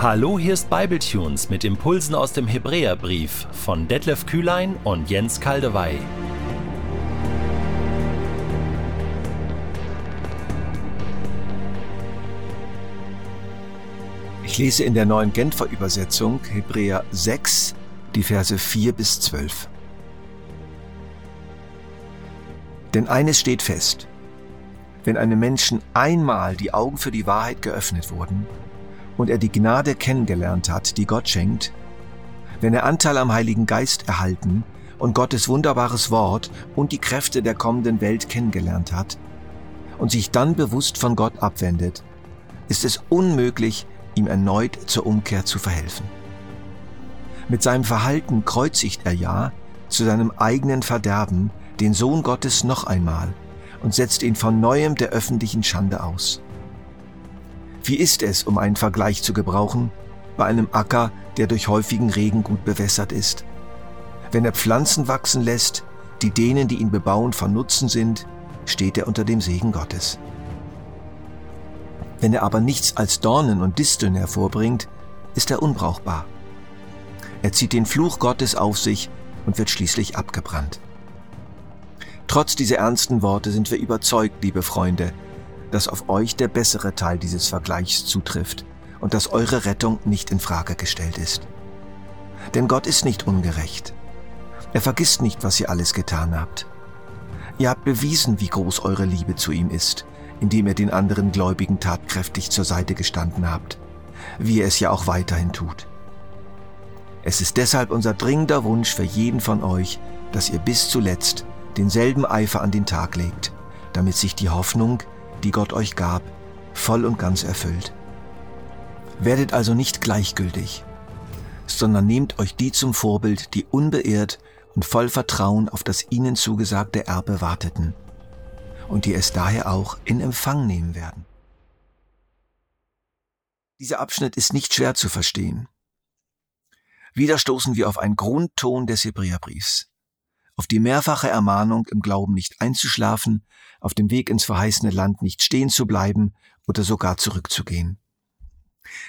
Hallo, hier ist Bibletunes mit Impulsen aus dem Hebräerbrief von Detlef Kühlein und Jens Kaldewey. Ich lese in der neuen Genfer Übersetzung Hebräer 6, die Verse 4 bis 12. Denn eines steht fest. Wenn einem Menschen einmal die Augen für die Wahrheit geöffnet wurden und er die Gnade kennengelernt hat, die Gott schenkt, wenn er Anteil am Heiligen Geist erhalten und Gottes wunderbares Wort und die Kräfte der kommenden Welt kennengelernt hat und sich dann bewusst von Gott abwendet, ist es unmöglich, ihm erneut zur Umkehr zu verhelfen. Mit seinem Verhalten kreuzigt er ja zu seinem eigenen Verderben den Sohn Gottes noch einmal und setzt ihn von neuem der öffentlichen Schande aus. Wie ist es, um einen Vergleich zu gebrauchen, bei einem Acker, der durch häufigen Regen gut bewässert ist? Wenn er Pflanzen wachsen lässt, die denen, die ihn bebauen, von Nutzen sind, steht er unter dem Segen Gottes. Wenn er aber nichts als Dornen und Disteln hervorbringt, ist er unbrauchbar. Er zieht den Fluch Gottes auf sich und wird schließlich abgebrannt. Trotz dieser ernsten Worte sind wir überzeugt, liebe Freunde, dass auf euch der bessere Teil dieses Vergleichs zutrifft und dass eure Rettung nicht in Frage gestellt ist. Denn Gott ist nicht ungerecht. Er vergisst nicht, was ihr alles getan habt. Ihr habt bewiesen, wie groß eure Liebe zu ihm ist, indem ihr den anderen Gläubigen tatkräftig zur Seite gestanden habt, wie ihr es ja auch weiterhin tut. Es ist deshalb unser dringender Wunsch für jeden von euch, dass ihr bis zuletzt denselben Eifer an den Tag legt, damit sich die Hoffnung, die Gott euch gab, voll und ganz erfüllt. Werdet also nicht gleichgültig, sondern nehmt euch die zum Vorbild, die unbeirrt und voll Vertrauen auf das ihnen zugesagte Erbe warteten und die es daher auch in Empfang nehmen werden. Dieser Abschnitt ist nicht schwer zu verstehen. Wieder stoßen wir auf einen Grundton des Hebräerbriefs auf die mehrfache Ermahnung, im Glauben nicht einzuschlafen, auf dem Weg ins verheißene Land nicht stehen zu bleiben oder sogar zurückzugehen.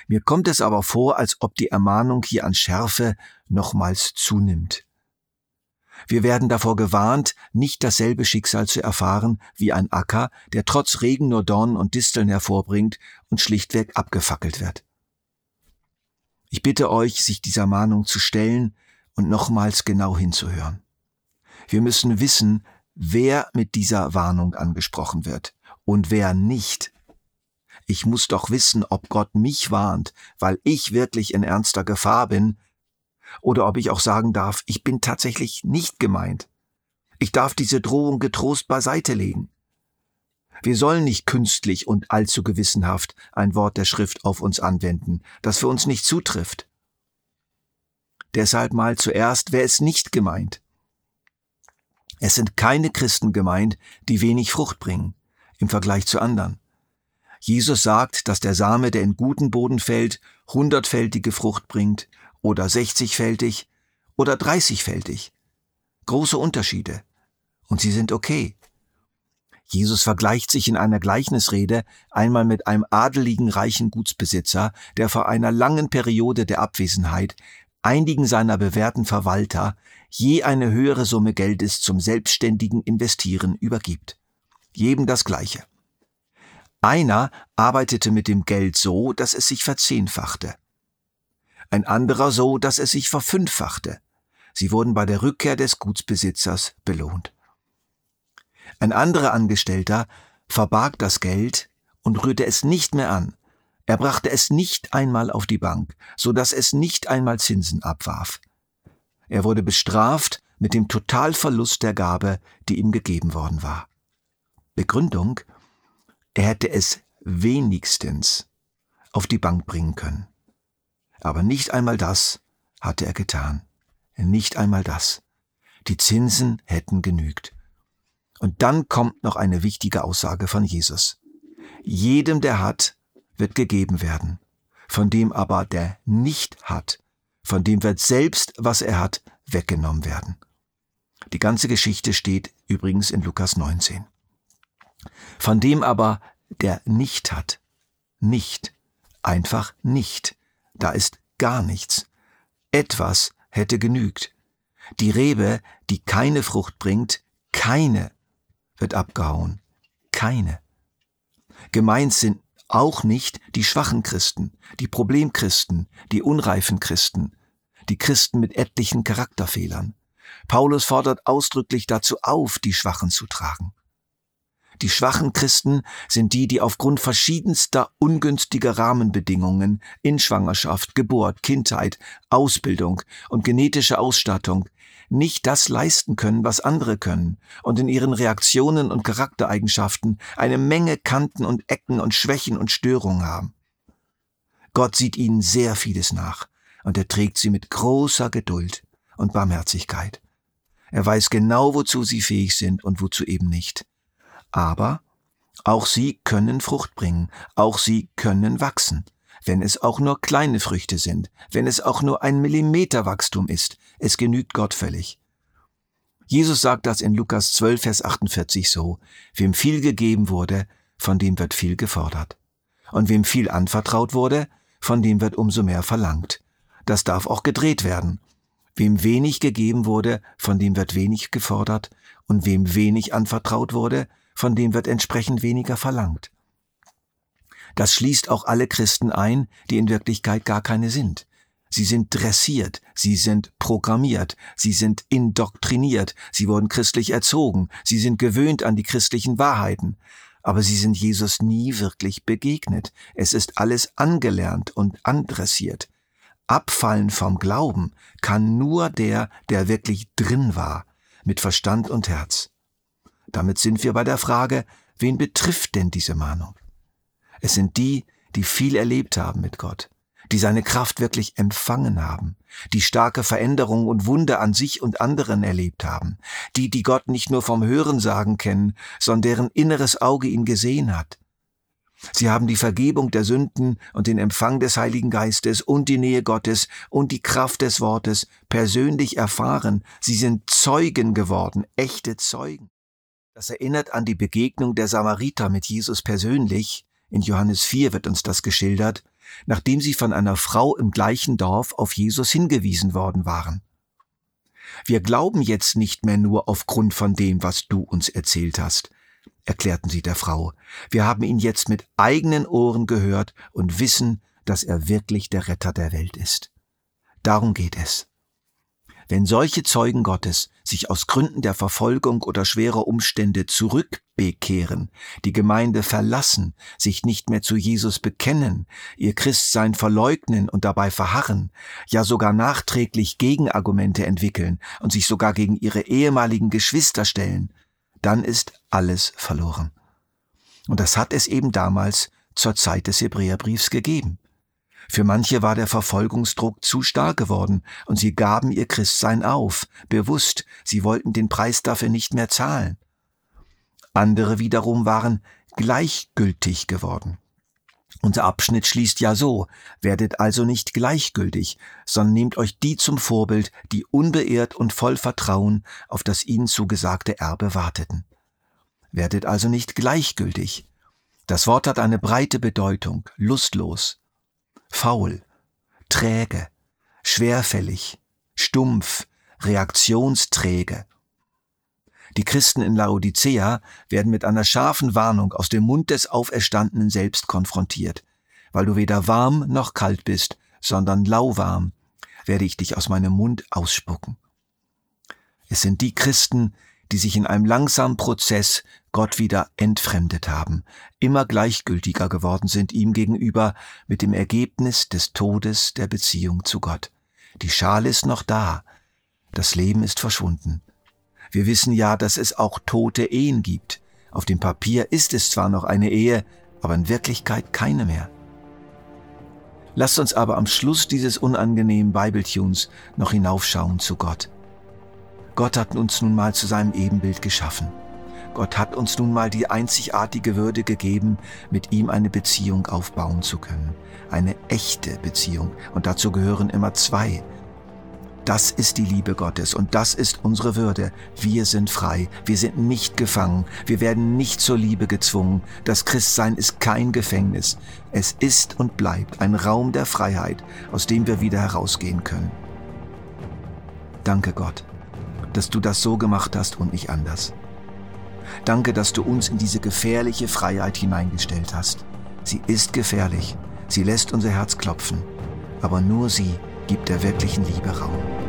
Mir kommt es aber vor, als ob die Ermahnung hier an Schärfe nochmals zunimmt. Wir werden davor gewarnt, nicht dasselbe Schicksal zu erfahren wie ein Acker, der trotz Regen nur Dornen und Disteln hervorbringt und schlichtweg abgefackelt wird. Ich bitte euch, sich dieser Mahnung zu stellen und nochmals genau hinzuhören. Wir müssen wissen, wer mit dieser Warnung angesprochen wird und wer nicht. Ich muss doch wissen, ob Gott mich warnt, weil ich wirklich in ernster Gefahr bin, oder ob ich auch sagen darf, ich bin tatsächlich nicht gemeint. Ich darf diese Drohung getrost beiseite legen. Wir sollen nicht künstlich und allzu gewissenhaft ein Wort der Schrift auf uns anwenden, das für uns nicht zutrifft. Deshalb mal zuerst, wer ist nicht gemeint? Es sind keine Christen gemeint, die wenig Frucht bringen im Vergleich zu anderen. Jesus sagt, dass der Same, der in guten Boden fällt, hundertfältige Frucht bringt oder sechzigfältig oder dreißigfältig. Große Unterschiede. Und sie sind okay. Jesus vergleicht sich in einer Gleichnisrede einmal mit einem adeligen reichen Gutsbesitzer, der vor einer langen Periode der Abwesenheit einigen seiner bewährten Verwalter je eine höhere Summe Geldes zum selbstständigen Investieren übergibt. Jedem das Gleiche. Einer arbeitete mit dem Geld so, dass es sich verzehnfachte. Ein anderer so, dass es sich verfünffachte. Sie wurden bei der Rückkehr des Gutsbesitzers belohnt. Ein anderer Angestellter verbarg das Geld und rührte es nicht mehr an, er brachte es nicht einmal auf die Bank, so dass es nicht einmal Zinsen abwarf. Er wurde bestraft mit dem Totalverlust der Gabe, die ihm gegeben worden war. Begründung, er hätte es wenigstens auf die Bank bringen können. Aber nicht einmal das hatte er getan. Nicht einmal das. Die Zinsen hätten genügt. Und dann kommt noch eine wichtige Aussage von Jesus. Jedem, der hat, wird gegeben werden. Von dem aber, der nicht hat, von dem wird selbst, was er hat, weggenommen werden. Die ganze Geschichte steht übrigens in Lukas 19. Von dem aber, der nicht hat, nicht, einfach nicht, da ist gar nichts. Etwas hätte genügt. Die Rebe, die keine Frucht bringt, keine, wird abgehauen. Keine. Gemeint sind auch nicht die schwachen Christen, die Problemchristen, die unreifen Christen, die Christen mit etlichen Charakterfehlern. Paulus fordert ausdrücklich dazu auf, die Schwachen zu tragen. Die schwachen Christen sind die, die aufgrund verschiedenster ungünstiger Rahmenbedingungen in Schwangerschaft, Geburt, Kindheit, Ausbildung und genetische Ausstattung nicht das leisten können, was andere können und in ihren Reaktionen und Charaktereigenschaften eine Menge Kanten und Ecken und Schwächen und Störungen haben. Gott sieht ihnen sehr vieles nach und er trägt sie mit großer Geduld und Barmherzigkeit. Er weiß genau, wozu sie fähig sind und wozu eben nicht. Aber auch sie können Frucht bringen, auch sie können wachsen, wenn es auch nur kleine Früchte sind, wenn es auch nur ein Millimeter Wachstum ist, es genügt Gott völlig. Jesus sagt das in Lukas 12, Vers 48 so, wem viel gegeben wurde, von dem wird viel gefordert. Und wem viel anvertraut wurde, von dem wird umso mehr verlangt. Das darf auch gedreht werden. Wem wenig gegeben wurde, von dem wird wenig gefordert, und wem wenig anvertraut wurde, von dem wird entsprechend weniger verlangt. Das schließt auch alle Christen ein, die in Wirklichkeit gar keine sind. Sie sind dressiert, sie sind programmiert, sie sind indoktriniert, sie wurden christlich erzogen, sie sind gewöhnt an die christlichen Wahrheiten, aber sie sind Jesus nie wirklich begegnet. Es ist alles angelernt und andressiert. Abfallen vom Glauben kann nur der, der wirklich drin war, mit Verstand und Herz. Damit sind wir bei der Frage, wen betrifft denn diese Mahnung? Es sind die, die viel erlebt haben mit Gott, die seine Kraft wirklich empfangen haben, die starke Veränderungen und Wunder an sich und anderen erlebt haben, die, die Gott nicht nur vom Hörensagen kennen, sondern deren inneres Auge ihn gesehen hat. Sie haben die Vergebung der Sünden und den Empfang des Heiligen Geistes und die Nähe Gottes und die Kraft des Wortes persönlich erfahren. Sie sind Zeugen geworden, echte Zeugen. Das erinnert an die Begegnung der Samariter mit Jesus persönlich. In Johannes 4 wird uns das geschildert, nachdem sie von einer Frau im gleichen Dorf auf Jesus hingewiesen worden waren. Wir glauben jetzt nicht mehr nur aufgrund von dem, was du uns erzählt hast, erklärten sie der Frau. Wir haben ihn jetzt mit eigenen Ohren gehört und wissen, dass er wirklich der Retter der Welt ist. Darum geht es. Wenn solche Zeugen Gottes sich aus Gründen der Verfolgung oder schwerer Umstände zurückbekehren, die Gemeinde verlassen, sich nicht mehr zu Jesus bekennen, ihr Christsein verleugnen und dabei verharren, ja sogar nachträglich Gegenargumente entwickeln und sich sogar gegen ihre ehemaligen Geschwister stellen, dann ist alles verloren. Und das hat es eben damals zur Zeit des Hebräerbriefs gegeben. Für manche war der Verfolgungsdruck zu stark geworden und sie gaben ihr Christsein auf, bewusst, sie wollten den Preis dafür nicht mehr zahlen. Andere wiederum waren gleichgültig geworden. Unser Abschnitt schließt ja so, werdet also nicht gleichgültig, sondern nehmt euch die zum Vorbild, die unbeirrt und voll Vertrauen auf das ihnen zugesagte Erbe warteten. Werdet also nicht gleichgültig. Das Wort hat eine breite Bedeutung, lustlos, faul, träge, schwerfällig, stumpf, reaktionsträge. Die Christen in Laodicea werden mit einer scharfen Warnung aus dem Mund des Auferstandenen selbst konfrontiert. Weil du weder warm noch kalt bist, sondern lauwarm, werde ich dich aus meinem Mund ausspucken. Es sind die Christen, die sich in einem langsamen Prozess Gott wieder entfremdet haben, immer gleichgültiger geworden sind ihm gegenüber mit dem Ergebnis des Todes der Beziehung zu Gott. Die Schale ist noch da, das Leben ist verschwunden. Wir wissen ja, dass es auch tote Ehen gibt. Auf dem Papier ist es zwar noch eine Ehe, aber in Wirklichkeit keine mehr. Lasst uns aber am Schluss dieses unangenehmen Bibeltunes noch hinaufschauen zu Gott. Gott hat uns nun mal zu seinem Ebenbild geschaffen. Gott hat uns nun mal die einzigartige Würde gegeben, mit ihm eine Beziehung aufbauen zu können. Eine echte Beziehung. Und dazu gehören immer zwei. Das ist die Liebe Gottes und das ist unsere Würde. Wir sind frei, wir sind nicht gefangen, wir werden nicht zur Liebe gezwungen. Das Christsein ist kein Gefängnis. Es ist und bleibt ein Raum der Freiheit, aus dem wir wieder herausgehen können. Danke Gott, dass du das so gemacht hast und nicht anders. Danke, dass du uns in diese gefährliche Freiheit hineingestellt hast. Sie ist gefährlich, sie lässt unser Herz klopfen, aber nur sie gibt der wirklichen Liebe Raum.